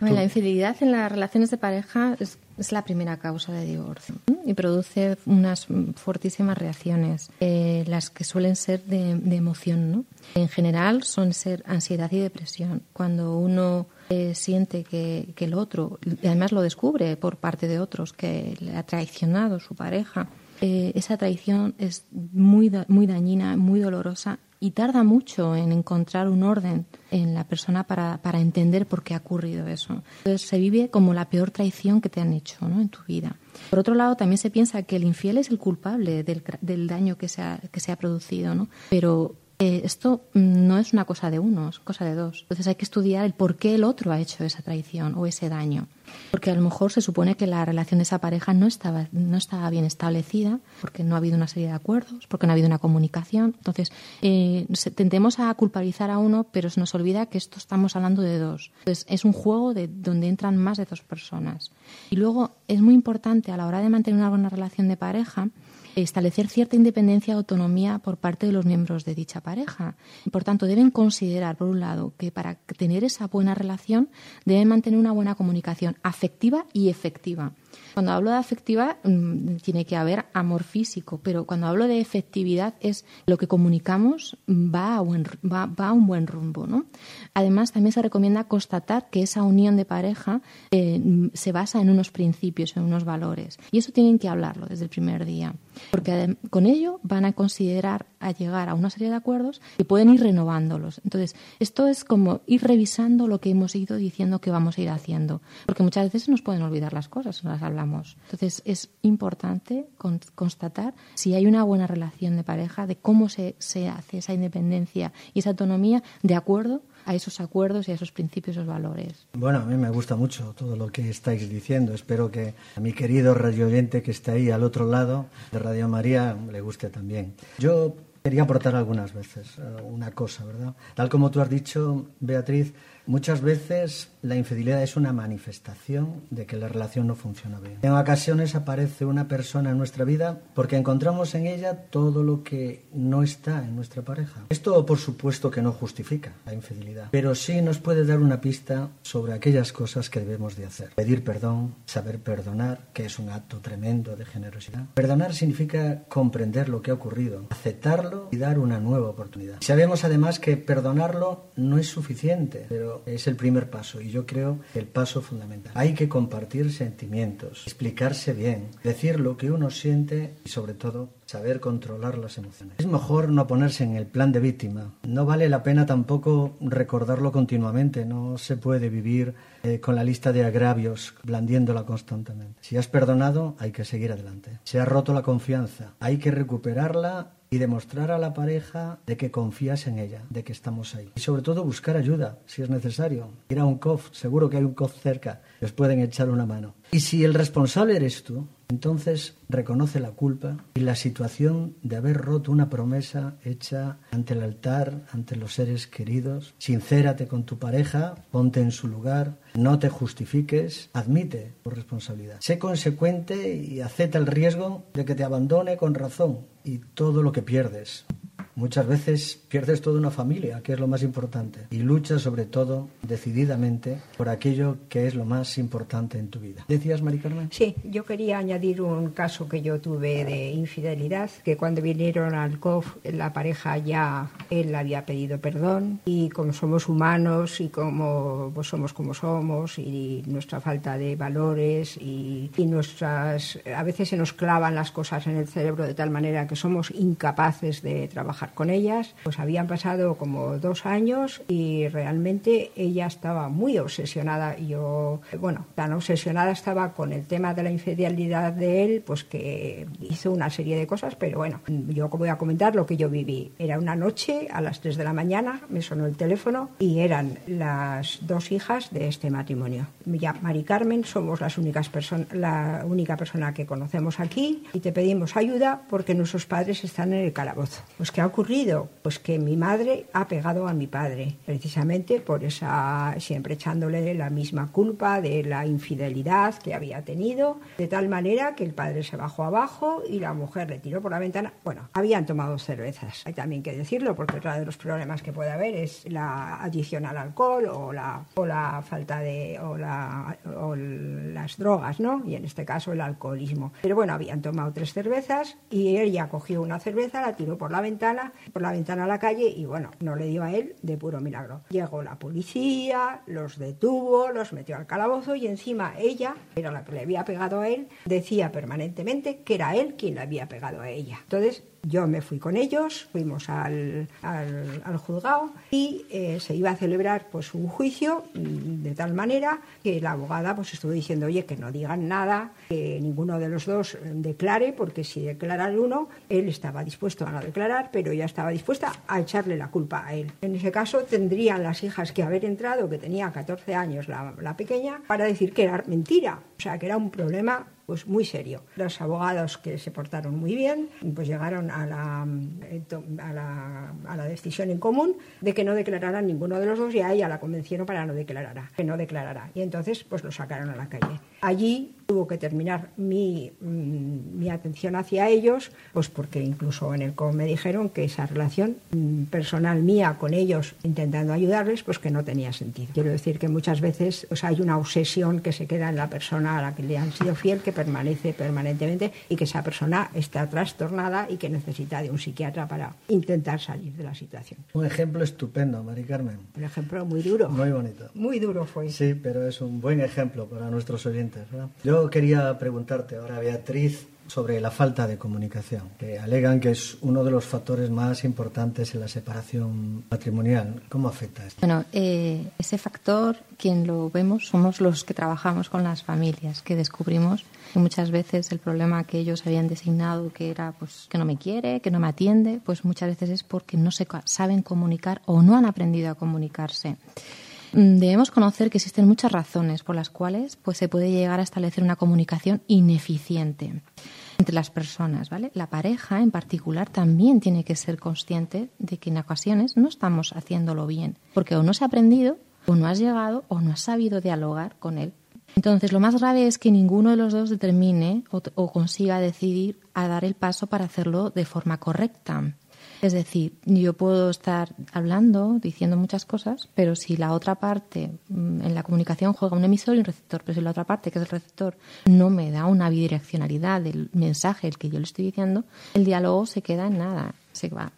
La infidelidad en las relaciones de pareja es, la primera causa de divorcio y produce unas fortísimas reacciones, eh, las que suelen ser de, de emoción. ¿no? En general son ser ansiedad y depresión. Cuando uno eh, siente que, el otro, y además lo descubre por parte de otros, que le ha traicionado su pareja, eh, esa traición es muy, muy dañina, muy dolorosa y tarda mucho en encontrar un orden en la persona para, para, entender por qué ha ocurrido eso. Entonces se vive como la peor traición que te han hecho ¿no? en tu vida. Por otro lado, también se piensa que el infiel es el culpable del, del daño que se ha, que se ha producido, ¿no? pero eh, esto no es una cosa de uno, es cosa de dos. Entonces hay que estudiar el por qué el otro ha hecho esa traición o ese daño. Porque a lo mejor se supone que la relación de esa pareja no estaba, no estaba bien establecida, porque no ha habido una serie de acuerdos, porque no ha habido una comunicación. Entonces, eh, tendemos a culpabilizar a uno, pero se nos olvida que esto estamos hablando de dos. Entonces, es un juego de, donde entran más de dos personas. Y luego, es muy importante a la hora de mantener una buena relación de pareja, establecer cierta independencia y autonomía por parte de los miembros de dicha pareja. Por tanto, deben considerar, por un lado, que para tener esa buena relación deben mantener una buena comunicación afectiva y efectiva. Cuando hablo de afectiva, mm, tiene que haber amor físico, pero cuando hablo de efectividad es lo que comunicamos va a, va, un buen rumbo. ¿no? Además, también se recomienda constatar que esa unión de pareja eh, se basa en unos principios, en unos valores. Y eso tienen que hablarlo desde el primer día, porque con ello van a considerar a llegar a una serie de acuerdos que pueden ir renovándolos. Entonces, esto es como ir revisando lo que hemos ido diciendo que vamos a ir haciendo, porque muchas veces nos pueden olvidar las cosas, no hablamos. Entonces, es importante constatar si hay una buena relación de pareja, de cómo se, se hace esa independencia y esa autonomía de acuerdo a esos acuerdos y a esos principios, esos valores. Bueno, a mí me gusta mucho todo lo que estáis diciendo. Espero que a mi querido radio oyente que está ahí al otro lado de Radio María le guste también. Yo Quería aportar algunas veces eh, una cosa, ¿verdad? Tal como tú has dicho, Beatriz, muchas veces la infidelidad es una manifestación de que la relación no funciona bien. En ocasiones aparece una persona en nuestra vida porque encontramos en ella todo lo que no está en nuestra pareja. Esto, por supuesto, que no justifica la infidelidad, pero sí nos puede dar una pista sobre aquellas cosas que debemos de hacer. Pedir perdón, saber perdonar, que es un acto tremendo de generosidad. Perdonar significa comprender lo que ha ocurrido, aceptarlo y dar una nueva oportunidad. Sabemos además que perdonarlo no es suficiente, pero es el primer paso yo creo el paso fundamental. Hay que compartir sentimientos, explicarse bien, decir lo que uno siente y sobre todo saber controlar las emociones. Es mejor no ponerse en el plan de víctima. No vale la pena tampoco recordarlo continuamente. No se puede vivir eh, con la lista de agravios blandiéndola constantemente. Si has perdonado, hay que seguir adelante. Se ha roto la confianza, hay que recuperarla y demostrar a la pareja de que confías en ella, de que estamos ahí. Y sobre todo buscar ayuda, si es necesario. Ir a un COF, seguro que hay un COF cerca, os pueden echar una mano. Y si el responsable eres tú, entonces reconoce la culpa y la situación de haber roto una promesa hecha ante el altar, ante los seres queridos. Sincérate con tu pareja, ponte en su lugar, no te justifiques, admite tu responsabilidad. Sé consecuente y acepta el riesgo de que te abandone con razón y todo lo que pierdes Muchas veces pierdes toda una familia, que es lo más importante, y luchas sobre todo decididamente por aquello que es lo más importante en tu vida. ¿Decías, Mari Carmen? Sí, yo quería añadir un caso que yo tuve de infidelidad, que cuando vinieron al COF, la pareja ya, él había pedido perdón, y como somos humanos y como pues, somos como somos, y nuestra falta de valores, y, y nuestras. a veces se nos clavan las cosas en el cerebro de tal manera que somos incapaces de trabajar con ellas. Pues habían pasado como dos años y realmente ella estaba muy obsesionada. Yo, bueno, tan obsesionada estaba con el tema de la infidelidad de él, pues que hizo una serie de cosas, pero bueno, yo voy a comentar lo que yo viví. Era una noche a las 3 de la mañana, me sonó el teléfono y eran las dos hijas de este matrimonio. Ya, Mari Carmen, somos las únicas la única persona que conocemos aquí y te pedimos ayuda porque nuestros padres están en el calabozo. Pues ha ocurrido? Pues que mi madre ha pegado a mi padre, precisamente por esa, siempre echándole la misma culpa de la infidelidad que había tenido, de tal manera que el padre se bajó abajo y la mujer le tiró por la ventana. Bueno, habían tomado cervezas, hay también que decirlo, porque otro de los problemas que puede haber es la adicción al alcohol o la, o la falta de, o, la, o las drogas, ¿no? Y en este caso el alcoholismo. Pero bueno, habían tomado tres cervezas y ella cogió una cerveza, la tiró por la ventana por la ventana a la calle y bueno, no le dio a él de puro milagro. Llegó la policía, los detuvo, los metió al calabozo y encima ella, era la que le había pegado a él, decía permanentemente que era él quien le había pegado a ella. Entonces yo me fui con ellos, fuimos al, al, juzgado y eh, se iba a celebrar pues un juicio mm, de tal manera que la abogada pues estuvo diciendo, oye, que no digan nada, que ninguno de los dos declare, porque si declara el uno, él estaba dispuesto a no declarar, pero ella estaba dispuesta a echarle la culpa a él. En ese caso tendrían las hijas que haber entrado, que tenía 14 años la, la pequeña, para decir que era mentira, o sea, que era un problema pues muy serio. Los abogados que se portaron muy bien, pues llegaron a la, a la, a la decisión en común de que no declararan ninguno de los dos y a ella la convencieron para no declarar, que no declarara. Y entonces pues lo sacaron a la calle. Allí tuvo que terminar mi, mm, mi, atención hacia ellos, pues porque incluso en el COM me dijeron que esa relación mm, personal mía con ellos, intentando ayudarles, pues que no tenía sentido. Quiero decir que muchas veces pues, hay una obsesión que se queda en la persona a la que le han sido fiel, que permanece permanentemente y que esa persona está trastornada y que necesita de un psiquiatra para intentar salir de la situación. Un ejemplo estupendo, Mari Carmen. Un ejemplo muy duro. Muy bonito. Muy duro fue. Sí, pero es un buen ejemplo para nuestros oyentes. Yo quería preguntarte ahora, Beatriz, sobre la falta de comunicación, que alegan que es uno de los factores más importantes en la separación matrimonial. ¿Cómo afecta esto? Bueno, eh, ese factor, quien lo vemos, somos los que trabajamos con las familias, que descubrimos que muchas veces el problema que ellos habían designado, que era pues que no me quiere, que no me atiende, pues muchas veces es porque no se saben comunicar o no han aprendido a comunicarse. Mm, debemos conocer que existen muchas razones por las cuales pues, se puede llegar a establecer una comunicación ineficiente entre las personas, ¿vale? La pareja en particular también tiene que ser consciente de que en ocasiones no estamos haciéndolo bien, porque o no se ha aprendido, o no has llegado, o no has sabido dialogar con él. Entonces, lo más grave es que ninguno de los dos determine o, o consiga decidir a dar el paso para hacerlo de forma correcta. Es decir, yo puedo estar hablando, diciendo muchas cosas, pero si la otra parte mm, en la comunicación juega un emisor y un receptor, pero si la otra parte, que es el receptor, no me da una bidireccionalidad del mensaje el que yo le estoy diciendo, el diálogo se queda en nada, se va.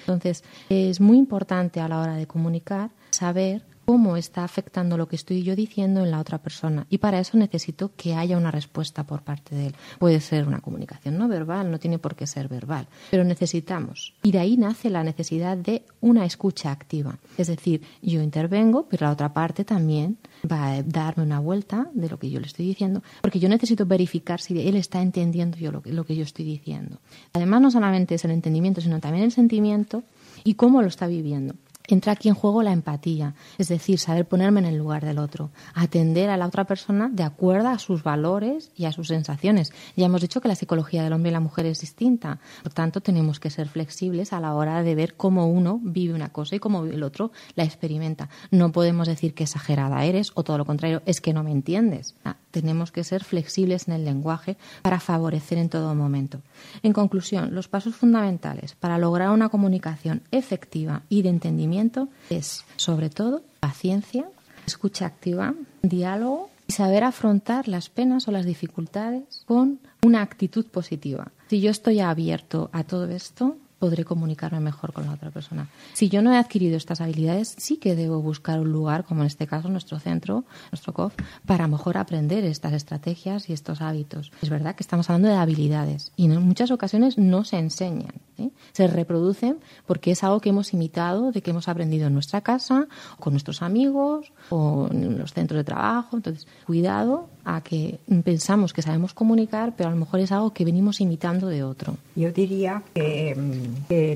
Entonces, es muy importante a la hora de comunicar saber cómo está afectando lo que estoy yo diciendo en la otra persona. Y para eso necesito que haya una respuesta por parte de él. Puede ser una comunicación no verbal, no tiene por qué ser verbal, pero necesitamos. Y de ahí nace la necesidad de una escucha activa. Es decir, yo intervengo, pero la otra parte también va a darme una vuelta de lo que yo le estoy diciendo, porque yo necesito verificar si él está entendiendo yo lo que, lo que yo estoy diciendo. Además, no solamente es el entendimiento, sino también el sentimiento y cómo lo está viviendo entra aquí en juego la empatía, es decir, saber ponerme en el lugar del otro, atender a la otra persona de acuerdo a sus valores y a sus sensaciones. Ya hemos dicho que la psicología del hombre y la mujer es distinta, por tanto tenemos que ser flexibles a la hora de ver cómo uno vive una cosa y cómo el otro la experimenta. No podemos decir que exagerada eres o todo lo contrario, es que no me entiendes. Tenemos que ser flexibles en el lenguaje para favorecer en todo momento. En conclusión, los pasos fundamentales para lograr una comunicación efectiva y de entendimiento es, sobre todo, paciencia, escucha activa, diálogo y saber afrontar las penas o las dificultades con una actitud positiva. Si yo estoy abierto a todo esto, podré comunicarme mejor con la otra persona. Si yo no he adquirido estas habilidades, sí que debo buscar un lugar, como en este caso nuestro centro, nuestro COF, para mejor aprender estas estrategias y estos hábitos. Es verdad que estamos hablando de habilidades y en muchas ocasiones no se enseñan. ¿eh? Se reproducen porque es algo que hemos imitado, de que hemos aprendido en nuestra casa, con nuestros amigos o en los centros de trabajo. Entonces, cuidado a que pensamos que sabemos comunicar, pero a lo mejor es algo que venimos imitando de otro. Yo diría que,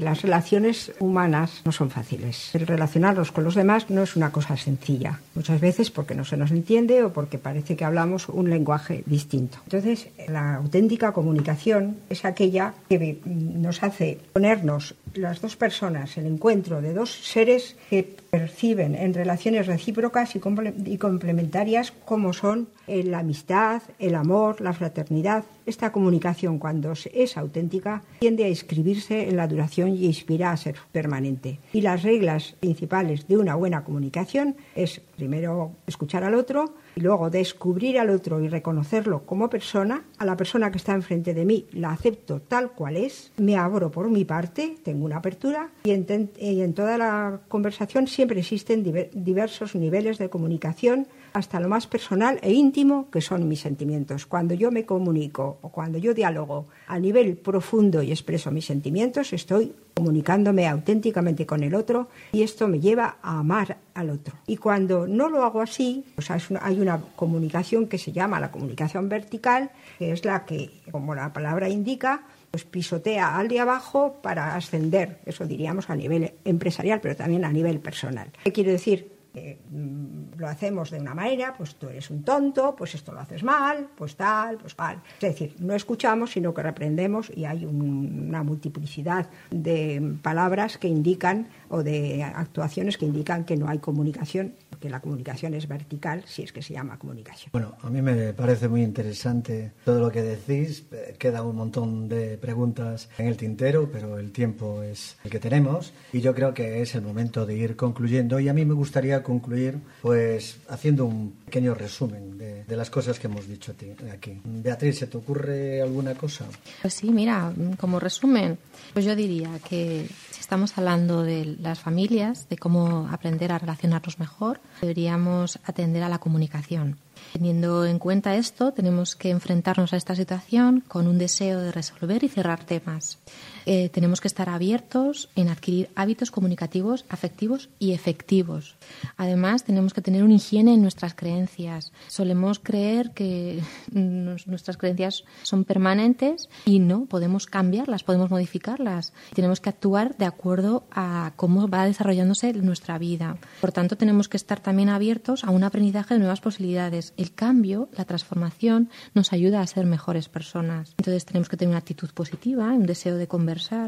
las relaciones humanas no son fáciles. El relacionarnos con los demás no es una cosa sencilla, muchas veces porque no se nos entiende o porque parece que hablamos un lenguaje distinto. Entonces, la auténtica comunicación es aquella que nos hace ponernos las dos personas, el encuentro de dos seres que perciben en relaciones recíprocas y complementarias como son la amistad, el amor, la fraternidad. Esta comunicación, cuando es auténtica, tiende a inscribirse en la duración y inspira a ser permanente. Y las reglas principales de una buena comunicación es primero escuchar al otro y luego descubrir al otro y reconocerlo como persona. A la persona que está enfrente de mí la acepto tal cual es, me abro por mi parte, tengo una apertura y en, y en toda la conversación siempre existen diversos niveles de comunicación hasta lo más personal e íntimo que son mis sentimientos. Cuando yo me comunico o cuando yo dialogo a nivel profundo y expreso mis sentimientos, estoy comunicándome auténticamente con el otro y esto me lleva a amar al otro. Y cuando no lo hago así, pues hay una comunicación que se llama la comunicación vertical, que es la que, como la palabra indica, pues pisotea al de abajo para ascender, eso diríamos a nivel empresarial, pero también a nivel personal. ¿Qué quiere decir? Mm, lo hacemos de una manera, pues tú eres un tonto, pues esto lo haces mal, pues tal, pues tal. Es decir, no escuchamos, sino que reprendemos y hay una multiplicidad de palabras que indican o de actuaciones que indican que no hay comunicación, que la comunicación es vertical, si es que se llama comunicación. Bueno, a mí me parece muy interesante todo lo que decís. Queda un montón de preguntas en el tintero, pero el tiempo es el que tenemos y yo creo que es el momento de ir concluyendo. Y a mí me gustaría concluir pues haciendo un pequeño resumen de, de las cosas que hemos dicho aquí. Beatriz, ¿se te ocurre alguna cosa? Pues sí, mira, como resumen, pues yo diría que si estamos hablando de las familias, de cómo aprender a relacionarnos mejor, deberíamos atender a la comunicación. Teniendo en cuenta esto, tenemos que enfrentarnos a esta situación con un deseo de resolver y cerrar temas. Eh, tenemos que estar abiertos en adquirir hábitos comunicativos, afectivos y efectivos. Además, tenemos que tener una higiene en nuestras creencias. Solemos creer que <laughs> nuestras creencias son permanentes y no, podemos cambiarlas, podemos modificarlas. Tenemos que actuar de acuerdo a cómo va desarrollándose nuestra vida. Por tanto, tenemos que estar también abiertos a un aprendizaje de nuevas posibilidades. El cambio, la transformación, nos ayuda a ser mejores personas. Entonces, tenemos que tener una actitud positiva, un deseo de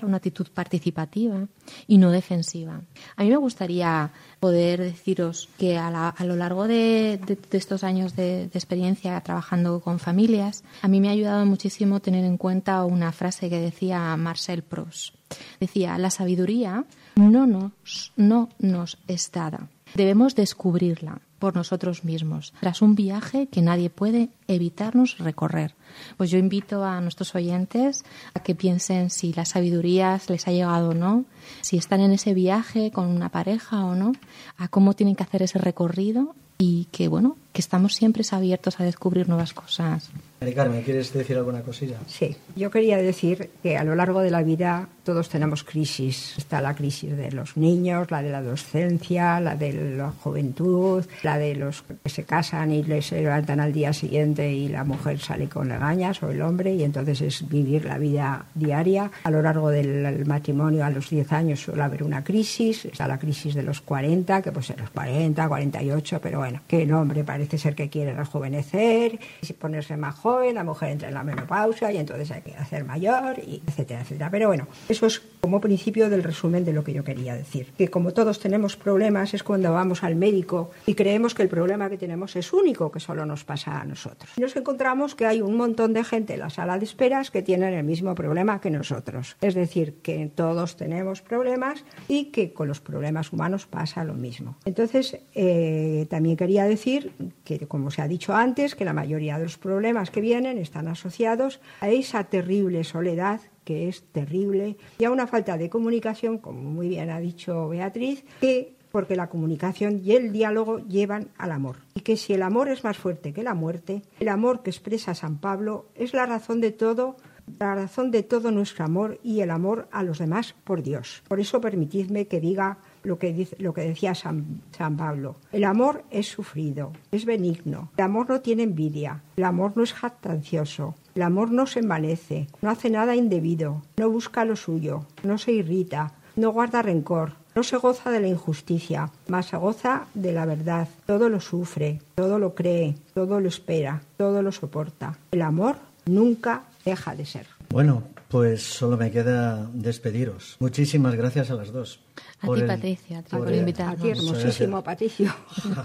una actitud participativa y no defensiva. A mí me gustaría poder deciros que a, lo largo de, estos años de, experiencia trabajando con familias, a mí me ha ayudado muchísimo tener en cuenta una frase que decía Marcel Proust. Decía, la sabiduría no nos, no nos es dada, debemos descubrirla por nosotros mismos, tras un viaje que nadie puede evitarnos recorrer. Pues yo invito a nuestros oyentes a que piensen si la sabiduría les ha llegado o no, si están en ese viaje con una pareja o no, a cómo tienen que hacer ese recorrido y que bueno, que estamos siempre abiertos a descubrir nuevas cosas. Mari Carmen, ¿quieres decir alguna cosilla? Sí, yo quería decir que a lo largo de la vida todos tenemos crisis. Está la crisis de los niños, la de la adolescencia, la de la juventud, la de los que se casan y les levantan al día siguiente y la mujer sale con legañas o el hombre y entonces es vivir la vida diaria. A lo largo del matrimonio a los 10 años suele haber una crisis. Está la crisis de los 40, que puede ser los 40, 48, pero bueno, qué nombre parece parece ser que quiere rejuvenecer, ponerse más joven, la mujer entra en la menopausia y entonces hay que hacer mayor, y etcétera, etcétera. Pero bueno, eso es como principio del resumen de lo que yo quería decir. Que como todos tenemos problemas es cuando vamos al médico y creemos que el problema que tenemos es único, que solo nos pasa a nosotros. Nos encontramos que hay un montón de gente en la sala de esperas que tienen el mismo problema que nosotros. Es decir, que todos tenemos problemas y que con los problemas humanos pasa lo mismo. Entonces, eh, también quería decir que, como se ha dicho antes, que la mayoría de los problemas que vienen están asociados a esa terrible soledad que es terrible y a una falta de comunicación, como muy bien ha dicho Beatriz, que porque la comunicación y el diálogo llevan al amor. Y que si el amor es más fuerte que la muerte, el amor que expresa San Pablo es la razón de todo la razón de todo nuestro amor y el amor a los demás por Dios. Por eso permitidme que diga lo que, dice, lo que decía San, San Pablo. El amor es sufrido, es benigno, el amor no tiene envidia, el amor no es jactancioso, el amor no se envanece, no hace nada indebido, no busca lo suyo, no se irrita, no guarda rencor, no se goza de la injusticia, mas se goza de la verdad. Todo lo sufre, todo lo cree, todo lo espera, todo lo soporta. El amor nunca deja de ser. Bueno, pues solo me queda despediros. Muchísimas gracias a las dos. A ti, Patricia, por, invitarnos. A ti, hermosísimo, Patricio.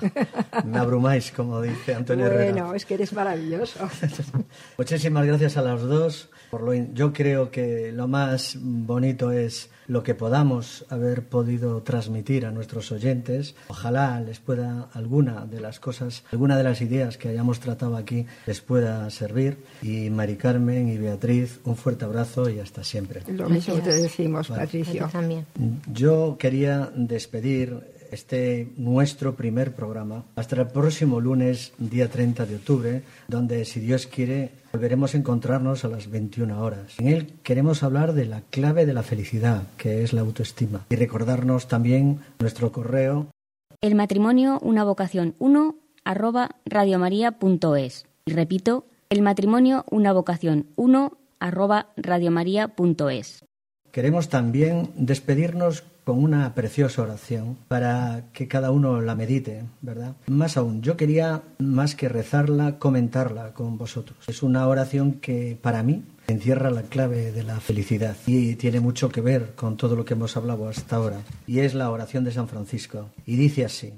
<laughs> me abrumáis, como dice Antonio Bueno, es que eres maravilloso. <laughs> Muchísimas gracias a las dos. Por lo, yo creo que lo más bonito es lo que podamos haber podido transmitir a nuestros oyentes. Ojalá les pueda alguna de las cosas, alguna de las ideas que hayamos tratado aquí les pueda servir. Y Mari Carmen y Beatriz, un fuerte abrazo y hasta siempre. Lo mismo te decimos, Patricio. También. Yo quería despedir este nuestro primer programa hasta el próximo lunes, día 30 de octubre, donde, si Dios quiere, volveremos a encontrarnos a las 21 horas. En él queremos hablar de la clave de la felicidad, que es la autoestima, y recordarnos también nuestro correo. El matrimonio, una vocación 1 arroba radiomaria.es. Y repito, el matrimonio, una vocación 1 arroba radiomaria.es. Queremos también despedirnos con una preciosa oración para que cada uno la medite, ¿verdad? Más aún, yo quería, más que rezarla, comentarla con vosotros. Es una oración que para mí encierra la clave de la felicidad y tiene mucho que ver con todo lo que hemos hablado hasta ahora. Y es la oración de San Francisco. Y dice así.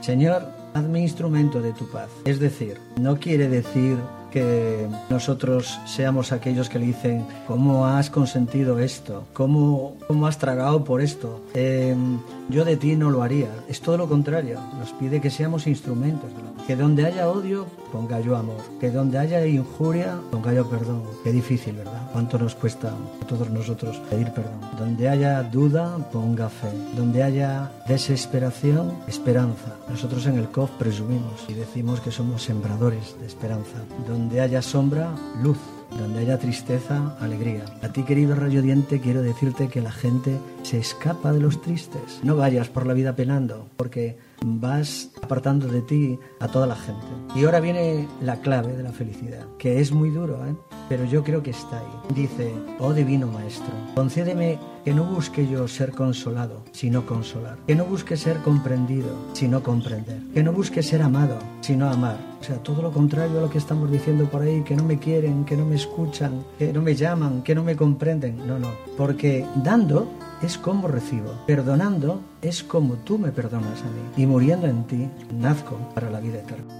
Señor, hazme instrumento de tu paz. Es decir, no quiere decir que nosotros seamos aquellos que le dicen, ¿cómo has consentido esto? ¿Cómo, cómo has tragado por esto? Em, yo de ti no lo haría. Es todo lo contrario. Nos pide que seamos instrumentos. Que donde haya odio, ponga yo amor. Que donde haya injuria, ponga yo perdón. Qué difícil, ¿verdad? ¿Cuánto nos cuesta a todos nosotros pedir perdón? Donde haya duda, ponga fe. Donde haya desesperación, esperanza. Nosotros en el COF presumimos y decimos que somos sembradores de esperanza. Donde haya sombra, luz. Donde haya tristeza, alegría. A ti, querido rayo diente, quiero decirte que la gente se escapa de los tristes. No vayas por la vida penando, porque vas apartando de ti a toda la gente. Y ahora viene la clave de la felicidad, que es muy duro, ¿eh? pero yo creo que está ahí. Dice, oh divino maestro, concédeme que no busque yo ser consolado, sino consolar. Que no busque ser comprendido, sino comprender. Que no busque ser amado, sino amar. O sea, todo lo contrario a lo que estamos diciendo por ahí, que no me quieren, que no me escuchan, que no me llaman, que no me comprenden. No, no. Porque dando es como recibo. Perdonando es como tú me perdonas a mí. Y muriendo en ti, nazco para la vida eterna.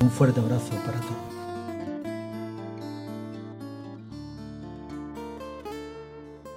Un fuerte abrazo para todos.